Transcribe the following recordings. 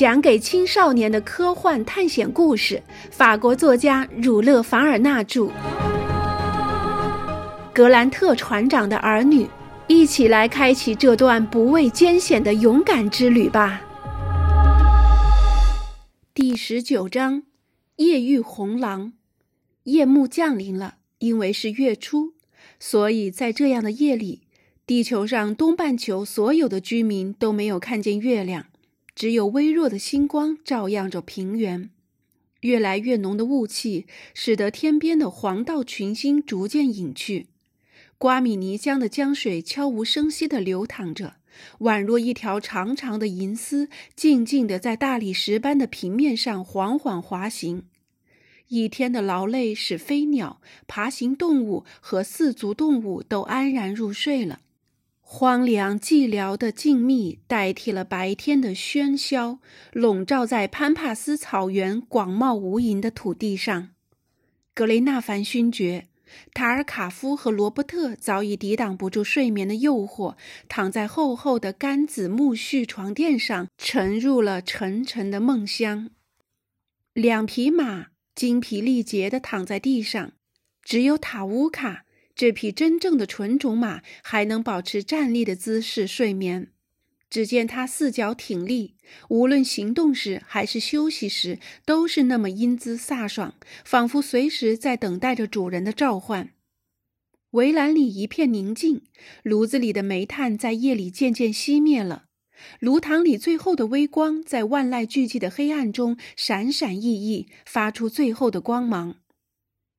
讲给青少年的科幻探险故事，法国作家儒勒·凡尔纳著。格兰特船长的儿女，一起来开启这段不畏艰险的勇敢之旅吧。第十九章：夜遇红狼。夜幕降临了，因为是月初，所以在这样的夜里，地球上东半球所有的居民都没有看见月亮。只有微弱的星光照耀着平原，越来越浓的雾气使得天边的黄道群星逐渐隐去。瓜米尼江的江水悄无声息地流淌着，宛若一条长长的银丝，静静地在大理石般的平面上缓缓滑行。一天的劳累使飞鸟、爬行动物和四足动物都安然入睡了。荒凉寂寥的静谧代替了白天的喧嚣，笼罩在潘帕斯草原广袤无垠的土地上。格雷纳凡勋爵、塔尔卡夫和罗伯特早已抵挡不住睡眠的诱惑，躺在厚厚的干紫苜蓿床垫上，沉入了沉沉的梦乡。两匹马精疲力竭地躺在地上，只有塔乌卡。这匹真正的纯种马还能保持站立的姿势睡眠。只见它四脚挺立，无论行动时还是休息时，都是那么英姿飒爽，仿佛随时在等待着主人的召唤。围栏里一片宁静，炉子里的煤炭在夜里渐渐熄灭了，炉膛里最后的微光在万籁俱寂的黑暗中闪闪熠熠，发出最后的光芒。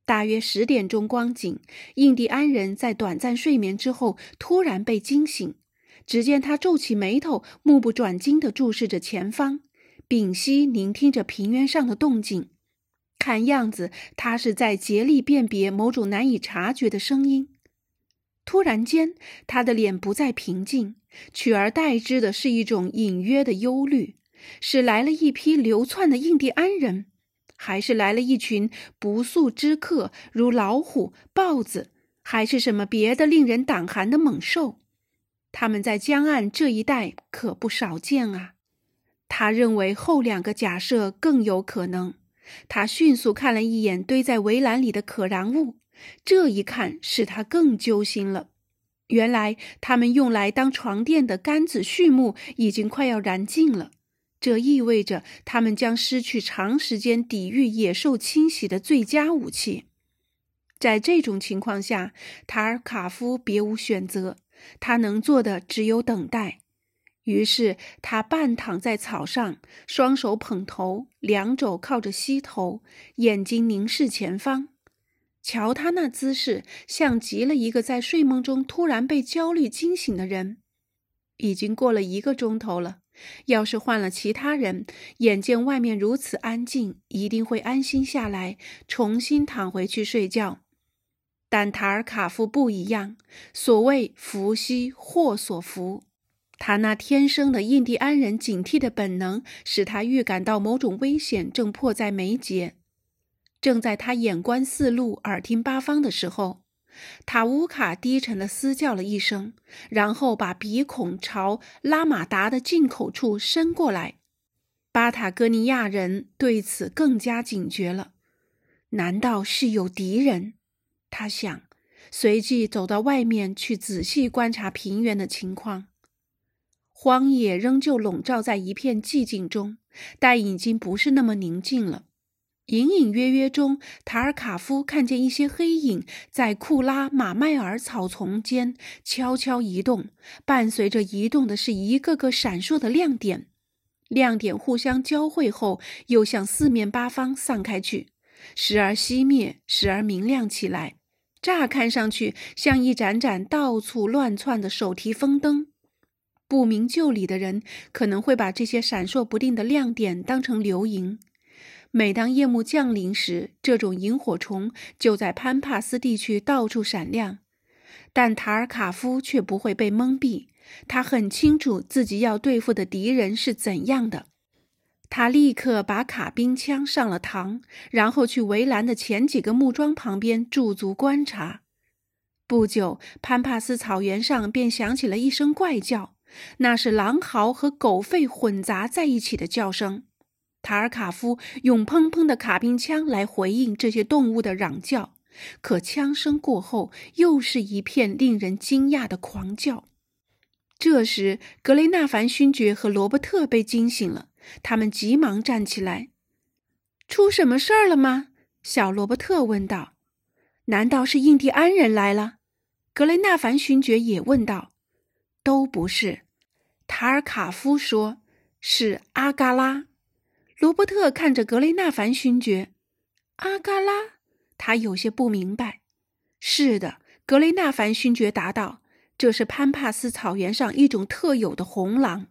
大约十点钟光景，印第安人在短暂睡眠之后突然被惊醒。只见他皱起眉头，目不转睛地注视着前方，屏息聆听着平原上的动静。看样子，他是在竭力辨别某种难以察觉的声音。突然间，他的脸不再平静，取而代之的是一种隐约的忧虑：是来了一批流窜的印第安人。还是来了一群不速之客，如老虎、豹子，还是什么别的令人胆寒的猛兽？他们在江岸这一带可不少见啊。他认为后两个假设更有可能。他迅速看了一眼堆在围栏里的可燃物，这一看使他更揪心了。原来他们用来当床垫的干子畜木已经快要燃尽了。这意味着他们将失去长时间抵御野兽侵袭的最佳武器。在这种情况下，塔尔卡夫别无选择，他能做的只有等待。于是他半躺在草上，双手捧头，两肘靠着膝头，眼睛凝视前方。瞧他那姿势，像极了一个在睡梦中突然被焦虑惊醒的人。已经过了一个钟头了。要是换了其他人，眼见外面如此安静，一定会安心下来，重新躺回去睡觉。但塔尔卡夫不一样，所谓“福兮祸所伏”，他那天生的印第安人警惕的本能，使他预感到某种危险正迫在眉睫。正在他眼观四路、耳听八方的时候。塔乌卡低沉地嘶叫了一声，然后把鼻孔朝拉马达的进口处伸过来。巴塔哥尼亚人对此更加警觉了。难道是有敌人？他想，随即走到外面去仔细观察平原的情况。荒野仍旧笼罩在一片寂静中，但已经不是那么宁静了。隐隐约约中，塔尔卡夫看见一些黑影在库拉马迈尔草丛间悄悄移动，伴随着移动的是一个个闪烁的亮点，亮点互相交汇后又向四面八方散开去，时而熄灭，时而明亮起来，乍看上去像一盏盏到处乱窜的手提风灯。不明就里的人可能会把这些闪烁不定的亮点当成流萤。每当夜幕降临时，这种萤火虫就在潘帕斯地区到处闪亮。但塔尔卡夫却不会被蒙蔽，他很清楚自己要对付的敌人是怎样的。他立刻把卡宾枪上了膛，然后去围栏的前几个木桩旁边驻足观察。不久，潘帕斯草原上便响起了一声怪叫，那是狼嚎和狗吠混杂在一起的叫声。塔尔卡夫用砰砰的卡宾枪来回应这些动物的嚷叫，可枪声过后，又是一片令人惊讶的狂叫。这时，格雷纳凡勋爵和罗伯特被惊醒了，他们急忙站起来。“出什么事儿了吗？”小罗伯特问道。“难道是印第安人来了？”格雷纳凡勋爵也问道。“都不是。”塔尔卡夫说，“是阿嘎拉。”罗伯特看着格雷纳凡勋爵，阿嘎拉，他有些不明白。是的，格雷纳凡勋爵答道：“这是潘帕斯草原上一种特有的红狼。”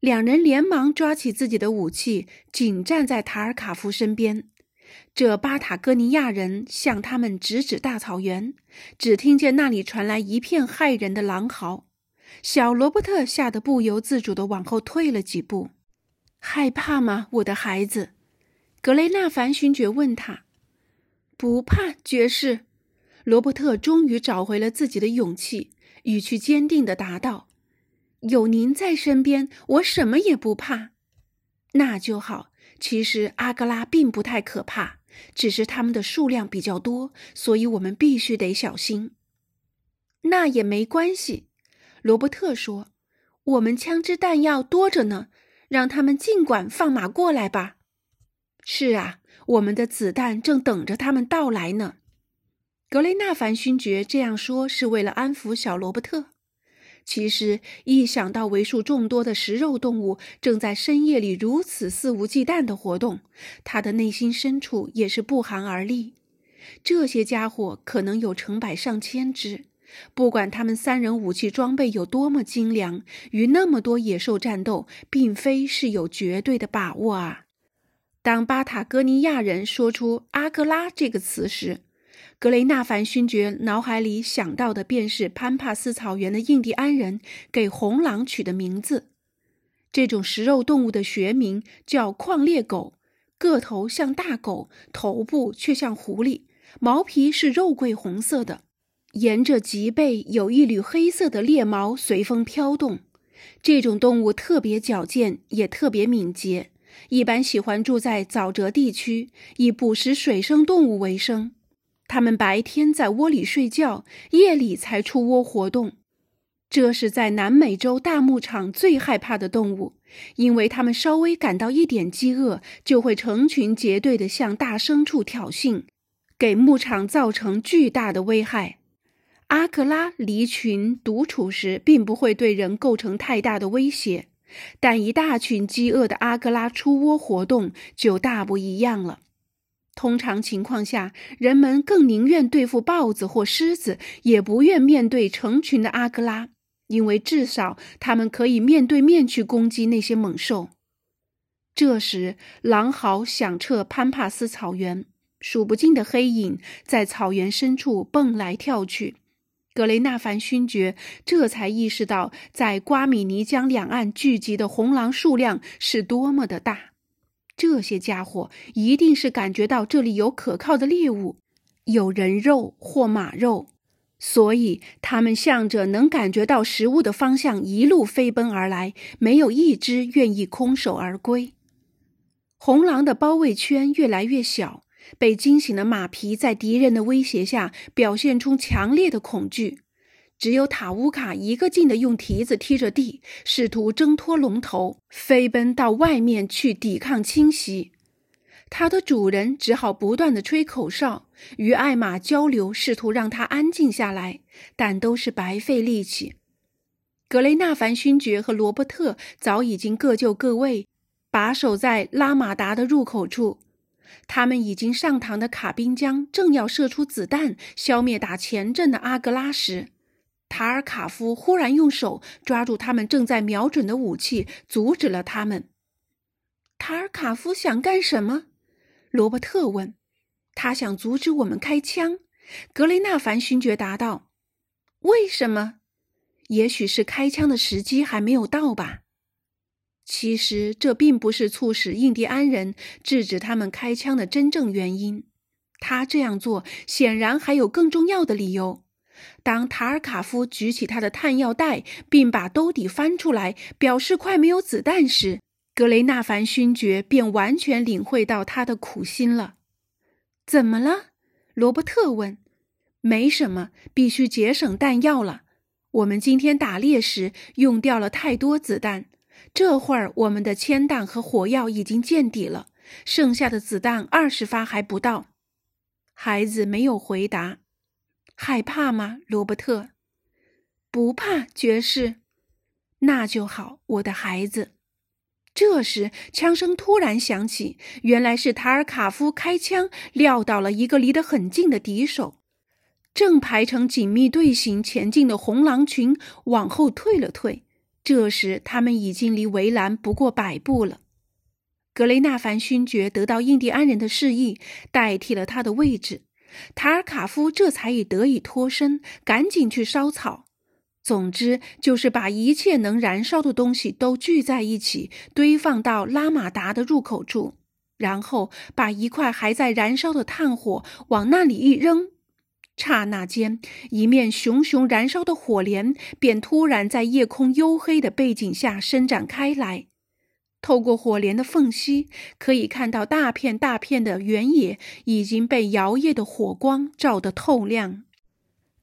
两人连忙抓起自己的武器，紧站在塔尔卡夫身边。这巴塔哥尼亚人向他们指指大草原，只听见那里传来一片骇人的狼嚎。小罗伯特吓得不由自主地往后退了几步。害怕吗，我的孩子？格雷纳凡勋爵问他。不怕，爵士。罗伯特终于找回了自己的勇气，语气坚定地答道：“有您在身边，我什么也不怕。”那就好。其实阿格拉并不太可怕，只是他们的数量比较多，所以我们必须得小心。那也没关系，罗伯特说：“我们枪支弹药多着呢。”让他们尽管放马过来吧。是啊，我们的子弹正等着他们到来呢。格雷纳凡勋爵这样说是为了安抚小罗伯特。其实，一想到为数众多的食肉动物正在深夜里如此肆无忌惮的活动，他的内心深处也是不寒而栗。这些家伙可能有成百上千只。不管他们三人武器装备有多么精良，与那么多野兽战斗，并非是有绝对的把握啊！当巴塔哥尼亚人说出“阿格拉”这个词时，格雷纳凡勋爵脑海里想到的便是潘帕斯草原的印第安人给红狼取的名字。这种食肉动物的学名叫矿猎狗，个头像大狗，头部却像狐狸，毛皮是肉桂红色的。沿着脊背有一缕黑色的猎毛随风飘动，这种动物特别矫健，也特别敏捷，一般喜欢住在沼泽地区，以捕食水生动物为生。它们白天在窝里睡觉，夜里才出窝活动。这是在南美洲大牧场最害怕的动物，因为它们稍微感到一点饥饿，就会成群结队地向大牲畜挑衅，给牧场造成巨大的危害。阿克拉离群独处时，并不会对人构成太大的威胁，但一大群饥饿的阿格拉出窝活动就大不一样了。通常情况下，人们更宁愿对付豹子或狮子，也不愿面对成群的阿格拉，因为至少他们可以面对面去攻击那些猛兽。这时，狼嚎响彻潘帕斯草原，数不尽的黑影在草原深处蹦来跳去。格雷纳凡勋爵这才意识到，在瓜米尼江两岸聚集的红狼数量是多么的大。这些家伙一定是感觉到这里有可靠的猎物，有人肉或马肉，所以他们向着能感觉到食物的方向一路飞奔而来，没有一只愿意空手而归。红狼的包围圈越来越小。被惊醒的马皮在敌人的威胁下表现出强烈的恐惧，只有塔乌卡一个劲地用蹄子踢着地，试图挣脱龙头，飞奔到外面去抵抗侵袭。它的主人只好不断地吹口哨，与艾玛交流，试图让它安静下来，但都是白费力气。格雷纳凡勋爵和罗伯特早已经各就各位，把守在拉马达的入口处。他们已经上膛的卡宾枪正要射出子弹，消灭打前阵的阿格拉时，塔尔卡夫忽然用手抓住他们正在瞄准的武器，阻止了他们。塔尔卡夫想干什么？罗伯特问。他想阻止我们开枪。格雷纳凡勋爵答道。为什么？也许是开枪的时机还没有到吧。其实这并不是促使印第安人制止他们开枪的真正原因。他这样做显然还有更重要的理由。当塔尔卡夫举起他的弹药袋，并把兜底翻出来，表示快没有子弹时，格雷纳凡勋爵便完全领会到他的苦心了。怎么了？罗伯特问。没什么，必须节省弹药了。我们今天打猎时用掉了太多子弹，这会儿我们的铅弹和火药已经见底了，剩下的子弹二十发还不到。孩子没有回答。害怕吗，罗伯特？不怕，爵士。那就好，我的孩子。这时，枪声突然响起，原来是塔尔卡夫开枪撂倒了一个离得很近的敌手。正排成紧密队形前进的红狼群往后退了退，这时他们已经离围栏不过百步了。格雷纳凡勋爵得到印第安人的示意，代替了他的位置。塔尔卡夫这才已得以脱身，赶紧去烧草。总之，就是把一切能燃烧的东西都聚在一起，堆放到拉马达的入口处，然后把一块还在燃烧的炭火往那里一扔。刹那间，一面熊熊燃烧的火莲便突然在夜空黝黑的背景下伸展开来。透过火莲的缝隙，可以看到大片大片的原野已经被摇曳的火光照得透亮。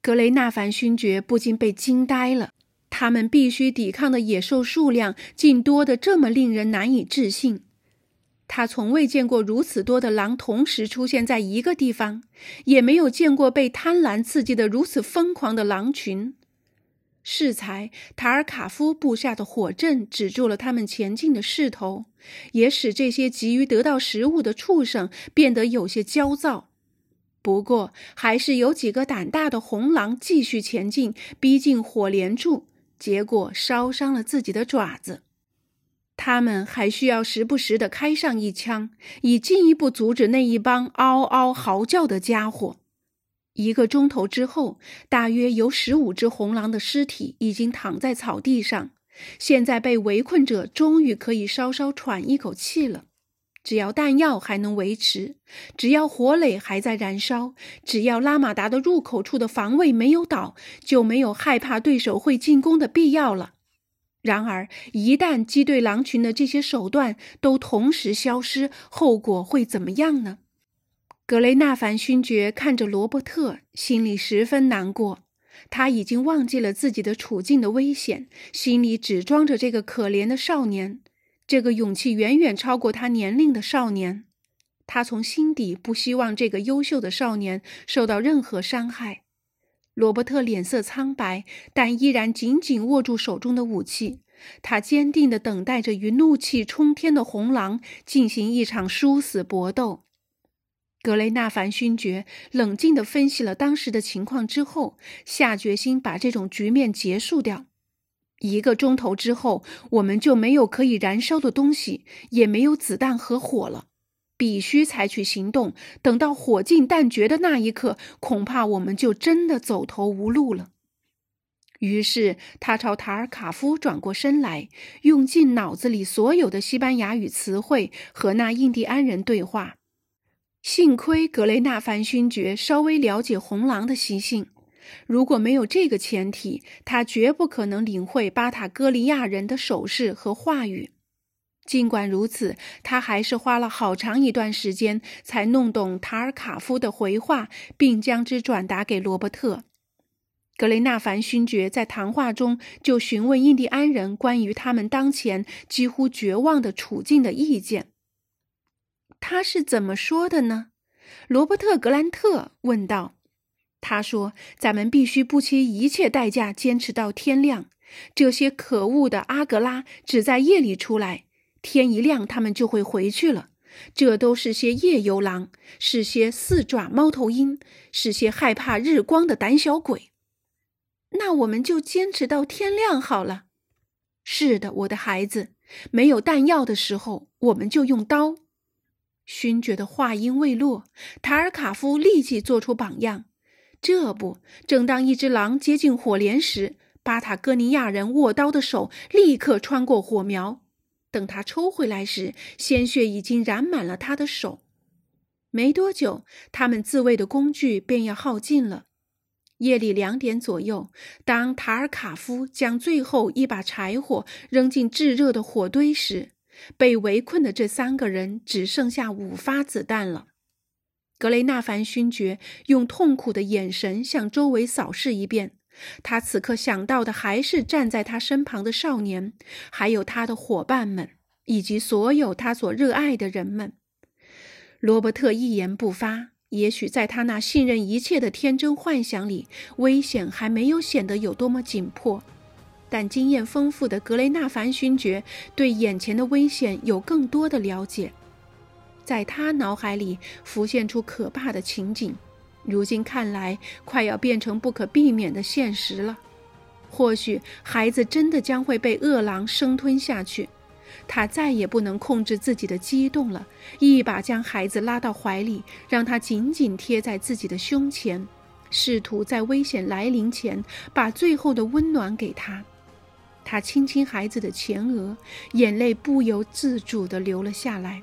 格雷纳凡勋爵不禁被惊呆了，他们必须抵抗的野兽数量竟多得这么令人难以置信。他从未见过如此多的狼同时出现在一个地方，也没有见过被贪婪刺激的如此疯狂的狼群。适才，塔尔卡夫布下的火阵止住了他们前进的势头，也使这些急于得到食物的畜生变得有些焦躁。不过，还是有几个胆大的红狼继续前进，逼近火连柱，结果烧伤了自己的爪子。他们还需要时不时的开上一枪，以进一步阻止那一帮嗷嗷嚎叫的家伙。一个钟头之后，大约有十五只红狼的尸体已经躺在草地上。现在被围困者终于可以稍稍喘一口气了。只要弹药还能维持，只要火垒还在燃烧，只要拉马达的入口处的防卫没有倒，就没有害怕对手会进攻的必要了。然而，一旦击退狼群的这些手段都同时消失，后果会怎么样呢？格雷纳凡勋爵看着罗伯特，心里十分难过。他已经忘记了自己的处境的危险，心里只装着这个可怜的少年，这个勇气远远超过他年龄的少年。他从心底不希望这个优秀的少年受到任何伤害。罗伯特脸色苍白，但依然紧紧握住手中的武器。他坚定地等待着与怒气冲天的红狼进行一场殊死搏斗。格雷纳凡勋爵冷静地分析了当时的情况之后，下决心把这种局面结束掉。一个钟头之后，我们就没有可以燃烧的东西，也没有子弹和火了。必须采取行动。等到火尽弹绝的那一刻，恐怕我们就真的走投无路了。于是他朝塔尔卡夫转过身来，用尽脑子里所有的西班牙语词汇和那印第安人对话。幸亏格雷纳凡勋爵稍微了解红狼的习性，如果没有这个前提，他绝不可能领会巴塔哥利亚人的手势和话语。尽管如此，他还是花了好长一段时间才弄懂塔尔卡夫的回话，并将之转达给罗伯特。格雷纳凡勋爵在谈话中就询问印第安人关于他们当前几乎绝望的处境的意见。他是怎么说的呢？罗伯特·格兰特问道。他说：“咱们必须不惜一切代价坚持到天亮。这些可恶的阿格拉只在夜里出来，天一亮他们就会回去了。这都是些夜游狼，是些四爪猫头鹰，是些害怕日光的胆小鬼。那我们就坚持到天亮好了。是的，我的孩子，没有弹药的时候，我们就用刀。”勋爵的话音未落，塔尔卡夫立即做出榜样。这不，正当一只狼接近火镰时，巴塔哥尼亚人握刀的手立刻穿过火苗。等他抽回来时，鲜血已经染满了他的手。没多久，他们自卫的工具便要耗尽了。夜里两点左右，当塔尔卡夫将最后一把柴火扔进炙热的火堆时，被围困的这三个人只剩下五发子弹了。格雷纳凡勋爵用痛苦的眼神向周围扫视一遍，他此刻想到的还是站在他身旁的少年，还有他的伙伴们，以及所有他所热爱的人们。罗伯特一言不发。也许在他那信任一切的天真幻想里，危险还没有显得有多么紧迫。但经验丰富的格雷纳凡勋爵对眼前的危险有更多的了解，在他脑海里浮现出可怕的情景，如今看来快要变成不可避免的现实了。或许孩子真的将会被饿狼生吞下去。他再也不能控制自己的激动了，一把将孩子拉到怀里，让他紧紧贴在自己的胸前，试图在危险来临前把最后的温暖给他。他亲亲孩子的前额，眼泪不由自主地流了下来。